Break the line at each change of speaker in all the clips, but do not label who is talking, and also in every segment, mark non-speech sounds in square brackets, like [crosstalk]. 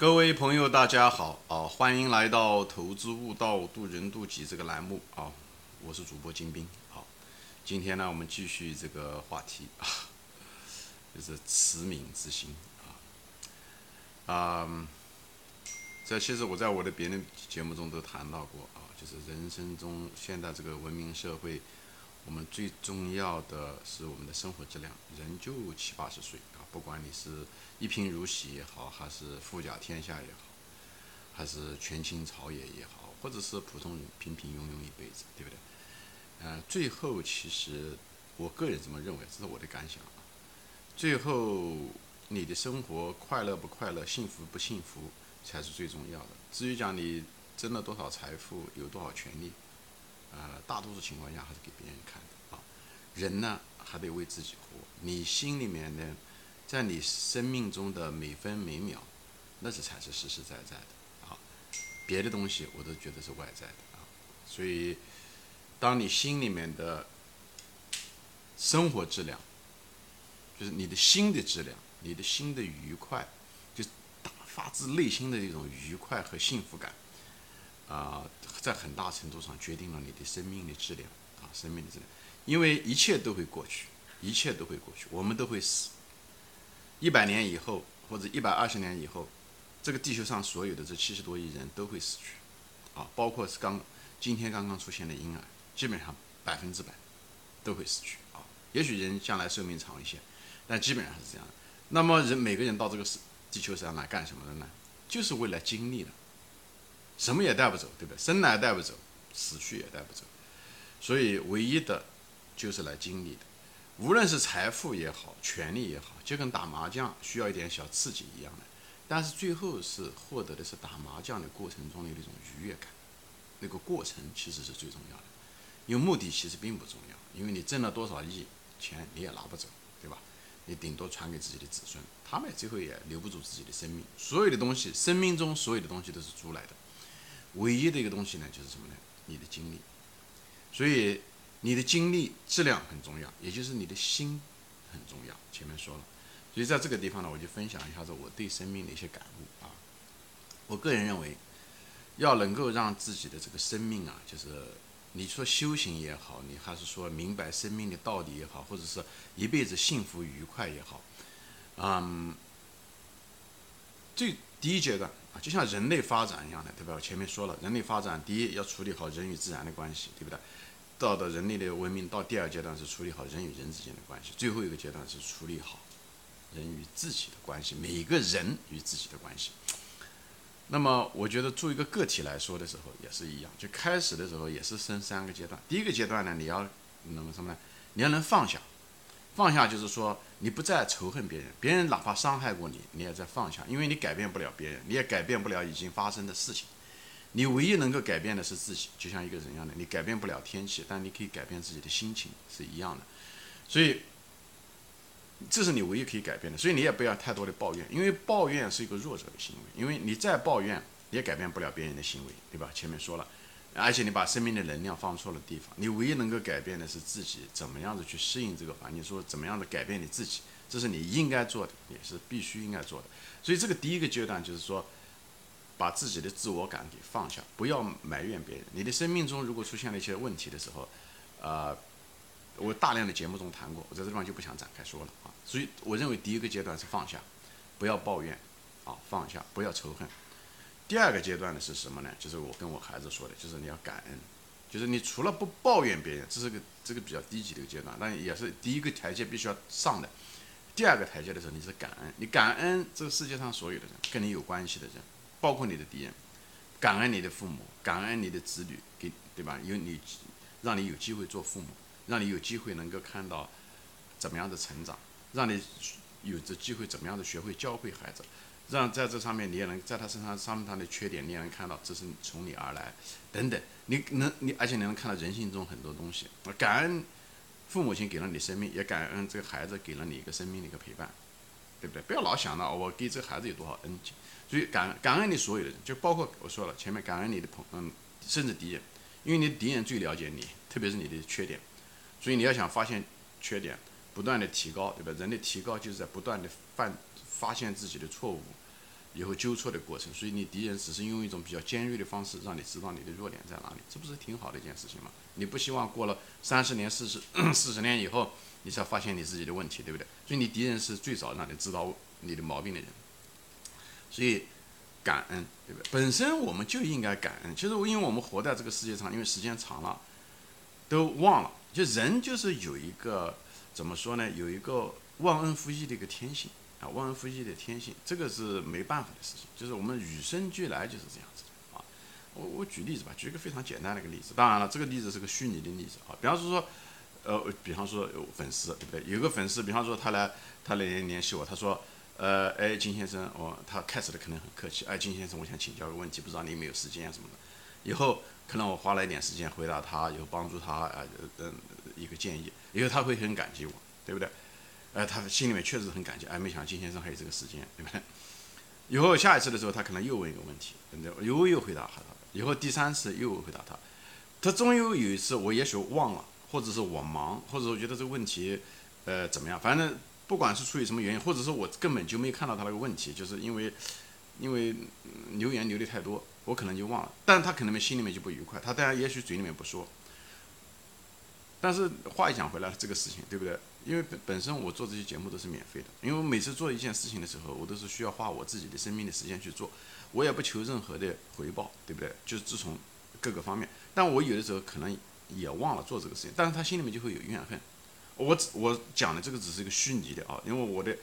各位朋友，大家好啊！欢迎来到《投资悟道，渡人渡己》这个栏目啊！我是主播金兵。好，今天呢，我们继续这个话题啊，就是慈悯之心啊啊！这其实我在我的别的节目中都谈到过啊，就是人生中现在这个文明社会，我们最重要的是我们的生活质量。人就七八十岁，不管你是。一贫如洗也好，还是富甲天下也好，还是权倾朝野也好，或者是普通人平平庸庸一辈子，对不对？呃，最后其实我个人这么认为，这是我的感想啊。最后你的生活快乐不快乐，幸福不幸福，才是最重要的。至于讲你挣了多少财富，有多少权利，呃，大多数情况下还是给别人看的啊。人呢，还得为自己活。你心里面呢？在你生命中的每分每秒，那是才是实实在在的啊！别的东西我都觉得是外在的啊。所以，当你心里面的生活质量，就是你的心的质量，你的心的愉快，就发自内心的一种愉快和幸福感啊，在很大程度上决定了你的生命的质量啊，生命的质量。因为一切都会过去，一切都会过去，我们都会死。一百年以后，或者一百二十年以后，这个地球上所有的这七十多亿人都会死去，啊，包括是刚今天刚刚出现的婴儿，基本上百分之百都会死去啊。也许人将来寿命长一些，但基本上是这样的。那么人每个人到这个世地球上来干什么的呢？就是为了经历的，什么也带不走，对不对？生来带不走，死去也带不走，所以唯一的就是来经历的。无论是财富也好，权力也好，就跟打麻将需要一点小刺激一样的，但是最后是获得的是打麻将的过程中的那种愉悦感，那个过程其实是最重要的，因为目的其实并不重要，因为你挣了多少亿钱你也拿不走，对吧？你顶多传给自己的子孙，他们最后也留不住自己的生命。所有的东西，生命中所有的东西都是租来的，唯一的一个东西呢，就是什么呢？你的精力。所以。你的精力质量很重要，也就是你的心很重要。前面说了，所以在这个地方呢，我就分享一下子我对生命的一些感悟啊。我个人认为，要能够让自己的这个生命啊，就是你说修行也好，你还是说明白生命的道理也好，或者是一辈子幸福愉快也好，嗯，最第一阶段啊，就像人类发展一样的，对吧？我前面说了，人类发展第一要处理好人与自然的关系，对不对？到的人类的文明到第二阶段是处理好人与人之间的关系，最后一个阶段是处理好人与自己的关系，每个人与自己的关系。那么，我觉得做一个个体来说的时候也是一样，就开始的时候也是分三个阶段。第一个阶段呢，你要那么什么呢？你要能放下，放下就是说你不再仇恨别人，别人哪怕伤害过你，你也在放下，因为你改变不了别人，你也改变不了已经发生的事情。你唯一能够改变的是自己，就像一个人一样的，你改变不了天气，但你可以改变自己的心情，是一样的。所以，这是你唯一可以改变的。所以你也不要太多的抱怨，因为抱怨是一个弱者的行为。因为你再抱怨也改变不了别人的行为，对吧？前面说了，而且你把生命的能量放错了地方。你唯一能够改变的是自己，怎么样子去适应这个环境，说怎么样的改变你自己，这是你应该做的，也是必须应该做的。所以这个第一个阶段就是说。把自己的自我感给放下，不要埋怨别人。你的生命中如果出现了一些问题的时候，呃，我大量的节目中谈过，我在这地方就不想展开说了啊。所以我认为第一个阶段是放下，不要抱怨，啊，放下，不要仇恨。第二个阶段呢是什么呢？就是我跟我孩子说的，就是你要感恩，就是你除了不抱怨别人，这是个这个比较低级的一个阶段，但也是第一个台阶必须要上的。第二个台阶的时候，你是感恩，你感恩这个世界上所有的人，跟你有关系的人。包括你的敌人，感恩你的父母，感恩你的子女，给对吧？有你，让你有机会做父母，让你有机会能够看到怎么样的成长，让你有着机会怎么样的学会教会孩子，让在这上面你也能在他身上上面他的缺点，你也能看到这是从你而来，等等，你能你而且你能看到人性中很多东西，感恩父母亲给了你生命，也感恩这个孩子给了你一个生命的一个陪伴，对不对？不要老想到我给这个孩子有多少恩情。所以感感恩你所有的人，就包括我说了前面感恩你的朋嗯，甚至敌人，因为你敌人最了解你，特别是你的缺点，所以你要想发现缺点，不断的提高，对吧？人的提高就是在不断的犯发现自己的错误，以后纠错的过程。所以你敌人只是用一种比较尖锐的方式让你知道你的弱点在哪里，这不是挺好的一件事情吗？你不希望过了三十年、四十、四十年以后，你才发现你自己的问题，对不对？所以你敌人是最早让你知道你的毛病的人。所以感恩，对不对？本身我们就应该感恩。其实，因为我们活在这个世界上，因为时间长了，都忘了。就人就是有一个怎么说呢？有一个忘恩负义的一个天性啊，忘恩负义的天性，这个是没办法的事情。就是我们与生俱来就是这样子的啊。我我举例子吧，举一个非常简单的一个例子。当然了，这个例子是个虚拟的例子啊。比方说，呃，比方说有粉丝，对不对？有个粉丝，比方说他来，他来联系我，他说。呃，哎，金先生，我他开始的可能很客气，哎，金先生，我想请教个问题，不知道你有没有时间什么的。以后可能我花了一点时间回答他，有帮助他啊，嗯，一个建议，以后他会很感激我，对不对？哎，他心里面确实很感激，哎，没想到金先生还有这个时间，对不对？以后下一次的时候，他可能又问一个问题，又又回答他，以后第三次又回答他，他终于有一次我也许忘了，或者是我忙，或者我觉得这个问题，呃，怎么样，反正。不管是出于什么原因，或者是我根本就没看到他那个问题，就是因为，因为留言留的太多，我可能就忘了。但他可能心里面就不愉快，他当然也许嘴里面不说。但是话一讲回来，这个事情对不对？因为本本身我做这些节目都是免费的，因为我每次做一件事情的时候，我都是需要花我自己的生命的时间去做，我也不求任何的回报，对不对？就是自从各个方面，但我有的时候可能也忘了做这个事情，但是他心里面就会有怨恨。我我讲的这个只是一个虚拟的啊，因为我的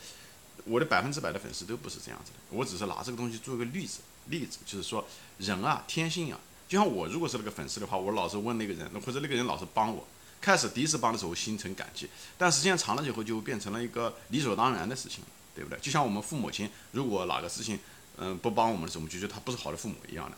我的百分之百的粉丝都不是这样子的，我只是拿这个东西做一个例子，例子就是说人啊，天性啊，就像我如果是那个粉丝的话，我老是问那个人，或者那个人老是帮我，开始第一次帮的时候心存感激，但时间长了以后就变成了一个理所当然的事情，对不对？就像我们父母亲，如果哪个事情嗯不帮我们的时候，我们就觉得他不是好的父母一样的，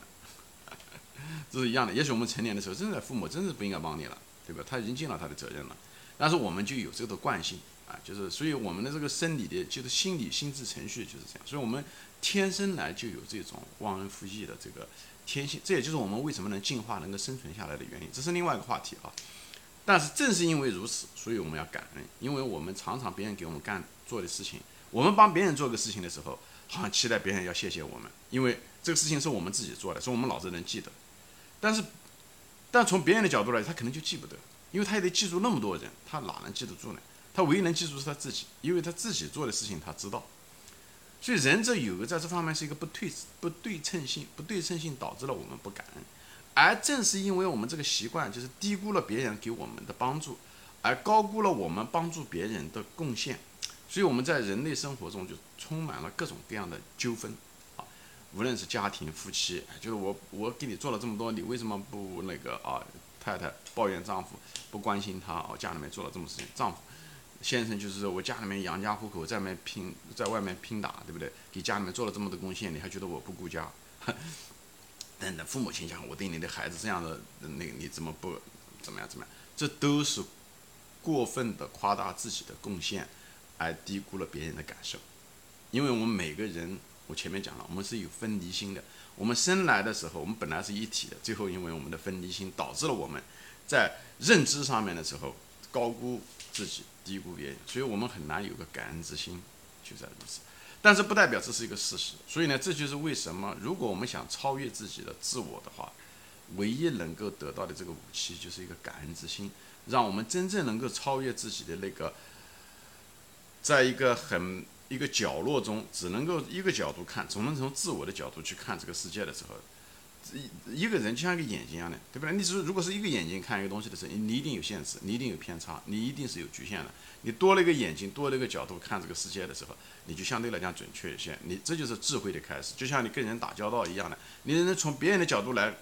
这是一样的。也许我们成年的时候，真的父母真是不应该帮你了，对吧？他已经尽了他的责任了。但是我们就有这个惯性啊，就是所以我们的这个生理的，就是心理心智程序就是这样，所以我们天生来就有这种忘恩负义的这个天性，这也就是我们为什么能进化、能够生存下来的原因。这是另外一个话题啊。但是正是因为如此，所以我们要感恩，因为我们常常别人给我们干做的事情，我们帮别人做个事情的时候，好像期待别人要谢谢我们，因为这个事情是我们自己做的，是我们老子能记得。但是，但从别人的角度来，他可能就记不得。因为他也得记住那么多人，他哪能记得住呢？他唯一能记住是他自己，因为他自己做的事情他知道。所以人这有个在这方面是一个不对不对称性，不对称性导致了我们不感恩。而正是因为我们这个习惯，就是低估了别人给我们的帮助，而高估了我们帮助别人的贡献，所以我们在人类生活中就充满了各种各样的纠纷，无论是家庭、夫妻，就是我我给你做了这么多，你为什么不那个啊？太太抱怨丈夫不关心她哦，家里面做了这么事情，丈夫先生就是说我家里面养家糊口，在外面拼，在外面拼打，对不对？给家里面做了这么多贡献，你还觉得我不顾家？等等，父母亲讲我对你的孩子这样的，那你怎么不怎么样怎么样？这都是过分的夸大自己的贡献，而低估了别人的感受。因为我们每个人，我前面讲了，我们是有分离心的。我们生来的时候，我们本来是一体的，最后因为我们的分离心，导致了我们在认知上面的时候高估自己，低估别人，所以我们很难有个感恩之心，就在如此。但是不代表这是一个事实，所以呢，这就是为什么，如果我们想超越自己的自我的话，唯一能够得到的这个武器就是一个感恩之心，让我们真正能够超越自己的那个，在一个很。一个角落中只能够一个角度看，总能从自我的角度去看这个世界的时候，一一个人就像一个眼睛一样的，对不对？你是如果是一个眼睛看一个东西的时候，你一定有限制，你一定有偏差，你一定是有局限的。你多了一个眼睛，多了一个角度看这个世界的时候，你就相对来讲准确一些。你这就是智慧的开始，就像你跟人打交道一样的，你能从别人的角度来，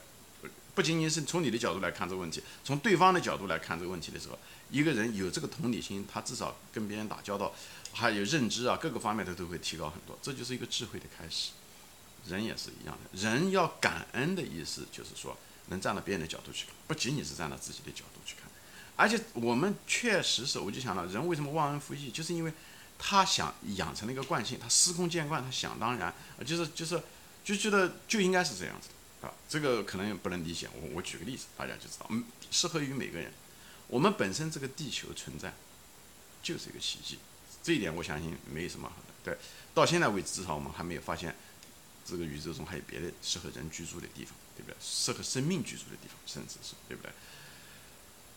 不仅仅是从你的角度来看这个问题，从对方的角度来看这个问题的时候，一个人有这个同理心，他至少跟别人打交道。还有认知啊，各个方面的都会提高很多，这就是一个智慧的开始。人也是一样的，人要感恩的意思就是说，能站到别人的角度去看，不仅仅是站到自己的角度去看。而且我们确实是，我就想到，人为什么忘恩负义，就是因为他想养成了一个惯性，他司空见惯，他想当然，就是就是就觉得就应该是这样子啊。这个可能不能理解，我我举个例子，大家就知道，嗯，适合于每个人。我们本身这个地球存在就是一个奇迹。这一点我相信没什么好的，对，到现在为止至少我们还没有发现这个宇宙中还有别的适合人居住的地方，对不对？适合生命居住的地方，甚至是对不对？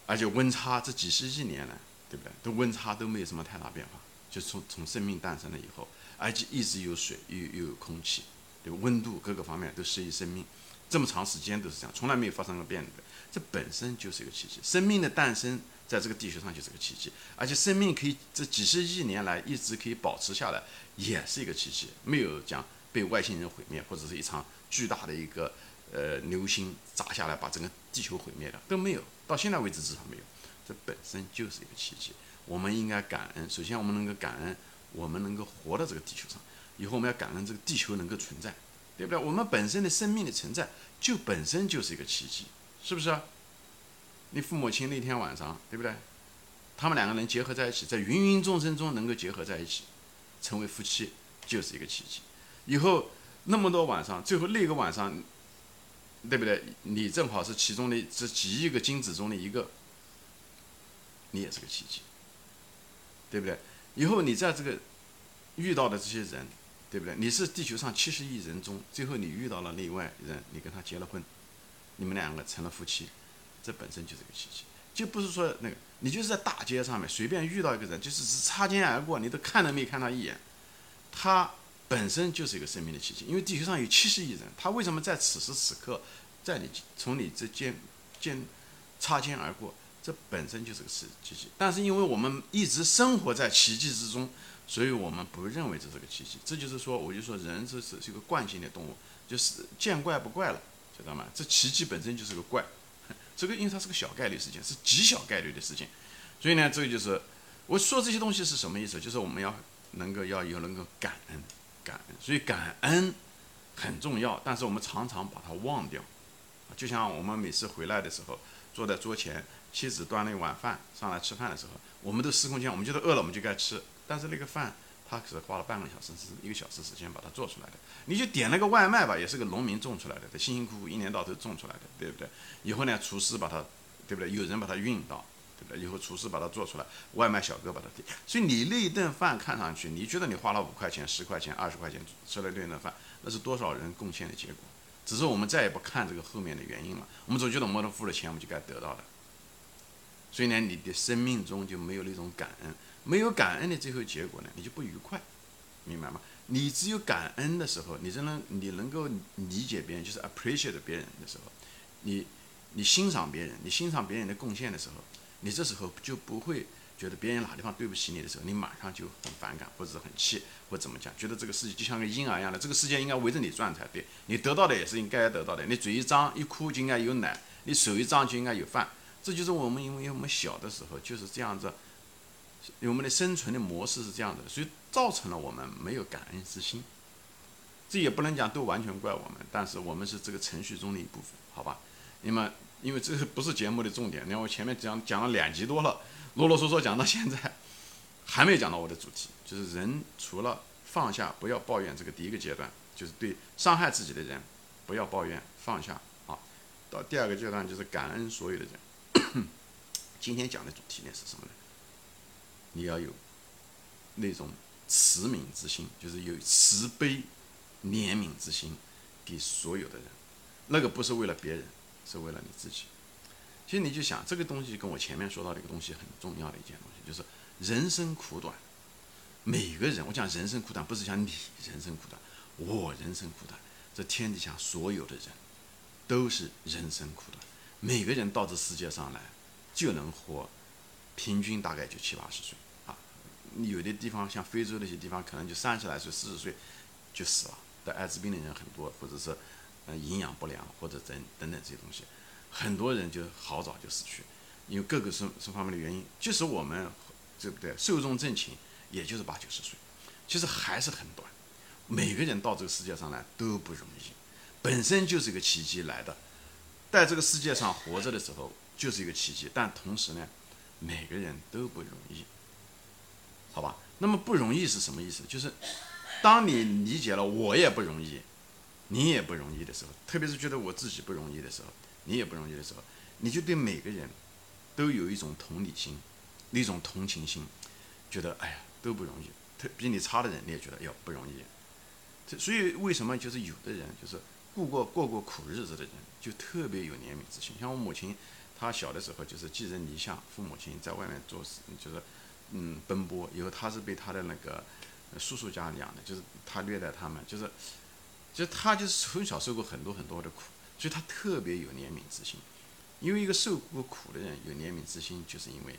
而且温差这几十亿年来，对不对？都温差都没有什么太大变化，就从从生命诞生了以后，而且一直有水，又又有空气，对？温度各个方面都适宜生命，这么长时间都是这样，从来没有发生过变的，这本身就是一个奇迹。生命的诞生在这个地球上就是个奇迹，而且生命可以这几十亿年来一直可以保持下来，也是一个奇迹，没有讲被外星人毁灭，或者是一场巨大的一个呃流星砸下来把整个地球毁灭了都没有。到现在为止至少没有，这本身就是一个奇迹。我们应该感恩。首先，我们能够感恩，我们能够活到这个地球上。以后我们要感恩这个地球能够存在，对不对？我们本身的生命的存在就本身就是一个奇迹，是不是？你父母亲那天晚上，对不对？他们两个人结合在一起，在芸芸众生中能够结合在一起，成为夫妻，就是一个奇迹。以后那么多晚上，最后那个晚上。对不对？你正好是其中的这几亿个精子中的一个，你也是个奇迹，对不对？以后你在这个遇到的这些人，对不对？你是地球上七十亿人中，最后你遇到了另外人，你跟他结了婚，你们两个成了夫妻，这本身就是个奇迹。就不是说那个，你就是在大街上面随便遇到一个人，就是只擦肩而过，你都看都没看他一眼，他。本身就是一个生命的奇迹，因为地球上有七十亿人，他为什么在此时此刻在你从你之间间擦肩而过？这本身就是个奇奇迹。但是因为我们一直生活在奇迹之中，所以我们不认为这是个奇迹。这就是说，我就说人这是是一个惯性的动物，就是见怪不怪了，知道吗？这奇迹本身就是个怪，[laughs] 这个因为它是个小概率事件，是极小概率的事情，所以呢，这个就是我说这些东西是什么意思？就是我们要能够要有能够感恩。感恩，所以感恩很重要，但是我们常常把它忘掉。就像我们每次回来的时候，坐在桌前，妻子端了一碗饭上来吃饭的时候，我们都司空见惯，我们觉得饿了我们就该吃。但是那个饭，他可是花了半个小时是一个小时时间把它做出来的。你就点了个外卖吧，也是个农民种出来的，他辛辛苦苦一年到头种出来的，对不对？以后呢，厨师把它，对不对？有人把它运到。对不对以后厨师把它做出来，外卖小哥把它递。所以你那一顿饭看上去，你觉得你花了五块钱、十块钱、二十块钱吃了那顿饭，那是多少人贡献的结果？只是我们再也不看这个后面的原因了。我们总觉得我们付了钱，我们就该得到的。所以呢，你的生命中就没有那种感恩，没有感恩的最后结果呢，你就不愉快，明白吗？你只有感恩的时候，你才能你能够理解别人，就是 appreciate 别人的时候，你你欣赏别人，你欣赏别人的贡献的时候。你这时候就不会觉得别人哪地方对不起你的时候，你马上就很反感或者很气或怎么讲，觉得这个世界就像个婴儿一样的，这个世界应该围着你转才对，你得到的也是应该得到的，你嘴一张一哭就应该有奶，你手一张就应该有饭，这就是我们因为我们小的时候就是这样子，我们的生存的模式是这样的，所以造成了我们没有感恩之心。这也不能讲都完全怪我们，但是我们是这个程序中的一部分，好吧？那么。因为这个不是节目的重点，你看我前面讲讲了两集多了，啰啰嗦嗦讲到现在，还没有讲到我的主题，就是人除了放下，不要抱怨，这个第一个阶段就是对伤害自己的人不要抱怨，放下啊。到第二个阶段就是感恩所有的人。[coughs] 今天讲的主题呢是什么呢？你要有那种慈悯之心，就是有慈悲怜悯之心给所有的人，那个不是为了别人。是为了你自己。其实你就想这个东西，跟我前面说到的一个东西很重要的一件东西，就是人生苦短。每个人，我讲人生苦短，不是讲你人生苦短，我人生苦短。这天底下所有的人，都是人生苦短。每个人到这世界上来，就能活，平均大概就七八十岁啊。有的地方像非洲那些地方，可能就三十来岁、四十岁就死了。得艾滋病的人很多，或者是嗯。营养不良或者等等等这些东西，很多人就好早就死去，因为各个生生方面的原因。即使我们对不对寿终正寝，也就是八九十岁，其实还是很短。每个人到这个世界上来都不容易，本身就是一个奇迹来的，在这个世界上活着的时候就是一个奇迹。但同时呢，每个人都不容易，好吧？那么不容易是什么意思？就是当你理解了我也不容易。你也不容易的时候，特别是觉得我自己不容易的时候，你也不容易的时候，你就对每个人都有一种同理心，一种同情心，觉得哎呀都不容易，特比你差的人你也觉得哟不容易，所以为什么就是有的人就是过过过过苦日子的人，就特别有怜悯之心。像我母亲，他小的时候就是寄人篱下，父母亲在外面做事，就是嗯奔波。以后他是被他的那个叔叔家养的，就是他虐待他们，就是，就他就是从小受过很多很多的苦，所以他特别有怜悯之心。因为一个受过苦的人有怜悯之心，就是因为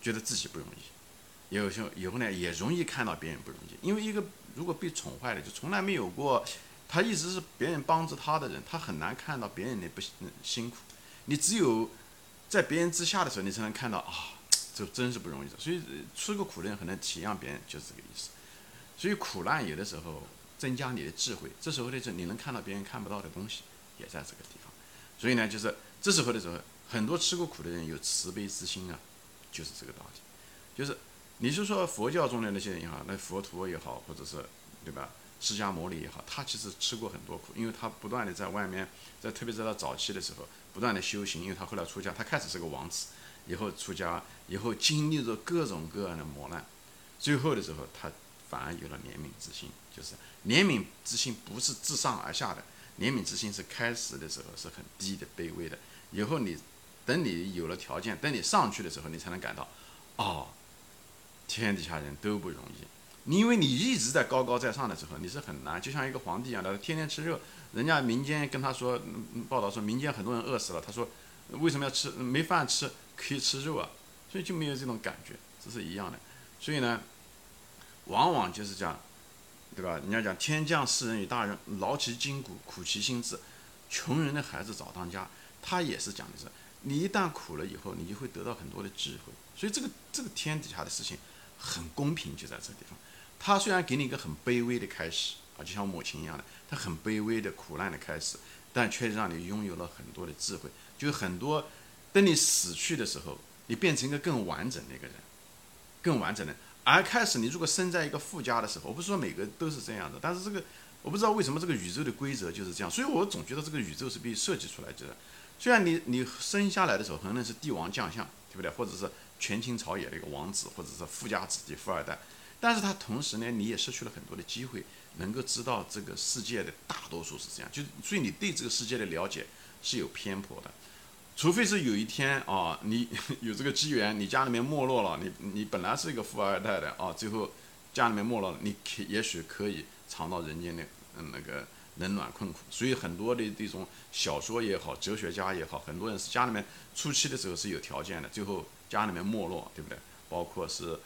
觉得自己不容易，有时候以后呢也容易看到别人不容易。因为一个如果被宠坏了，就从来没有过，他一直是别人帮着他的人，他很难看到别人的不辛苦。你只有在别人之下的时候，你才能看到啊，这真是不容易的。所以吃过苦的人很能体谅别人，就是这个意思。所以苦难有的时候增加你的智慧，这时候的是你能看到别人看不到的东西，也在这个地方。所以呢，就是这时候的时候，很多吃过苦的人有慈悲之心啊，就是这个道理。就是你是说佛教中的那些人也好，那佛陀也好，或者是对吧，释迦牟尼也好，他其实吃过很多苦，因为他不断的在外面，在特别在他早期的时候不断的修行，因为他后来出家，他开始是个王子，以后出家以后经历着各种各样的磨难，最后的时候他。反而有了怜悯之心，就是怜悯之心不是自上而下的，怜悯之心是开始的时候是很低的、卑微的。以后你等你有了条件，等你上去的时候，你才能感到，哦，天底下人都不容易。你因为你一直在高高在上的时候，你是很难，就像一个皇帝一样的，天天吃肉。人家民间跟他说，报道说民间很多人饿死了，他说为什么要吃？没饭吃可以吃肉啊，所以就没有这种感觉，这是一样的。所以呢。往往就是讲，对吧？人家讲天降世人与大人，劳其筋骨，苦其心志。穷人的孩子早当家，他也是讲的是，你一旦苦了以后，你就会得到很多的智慧。所以这个这个天底下的事情很公平，就在这个地方。他虽然给你一个很卑微的开始就像母亲一样的，她很卑微的苦难的开始，但却让你拥有了很多的智慧。就是很多，等你死去的时候，你变成一个更完整的一个人，更完整的。而开始，你如果生在一个富家的时候，我不是说每个都是这样的，但是这个我不知道为什么这个宇宙的规则就是这样，所以我总觉得这个宇宙是被设计出来的。虽然你你生下来的时候可能是帝王将相，对不对？或者是权倾朝野的一个王子，或者是富家子弟、富二代，但是他同时呢，你也失去了很多的机会，能够知道这个世界的大多数是这样，就所以你对这个世界的了解是有偏颇的。除非是有一天啊，你 [laughs] 有这个机缘，你家里面没落了，你你本来是一个富二代的啊，最后家里面没落了，你可也许可以尝到人间的嗯那个冷暖困苦。所以很多的这种小说也好，哲学家也好，很多人是家里面初期的时候是有条件的，最后家里面没落，对不对？包括是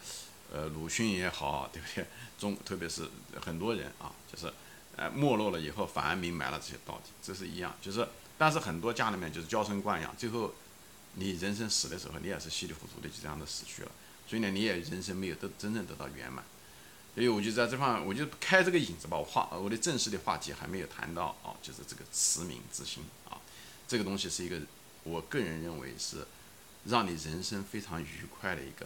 呃鲁迅也好，对不对？中特别是很多人啊，就是呃没落了以后反而明白了这些道理，这是一样，就是。但是很多家里面就是娇生惯养，最后你人生死的时候，你也是稀里糊涂的就这样的死去了。所以呢，你也人生没有得真正得到圆满。所以我就在这方，我就开这个引子吧。我话我的正式的话题还没有谈到啊，就是这个慈悯之心啊，这个东西是一个我个人认为是让你人生非常愉快的一个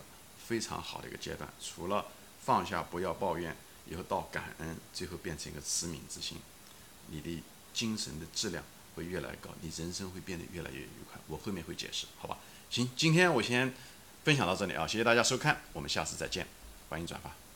非常好的一个阶段。除了放下不要抱怨，以后到感恩，最后变成一个慈悯之心，你的精神的质量。会越来越高，你人生会变得越来越愉快。我后面会解释，好吧？行，今天我先分享到这里啊，谢谢大家收看，我们下次再见，欢迎转发。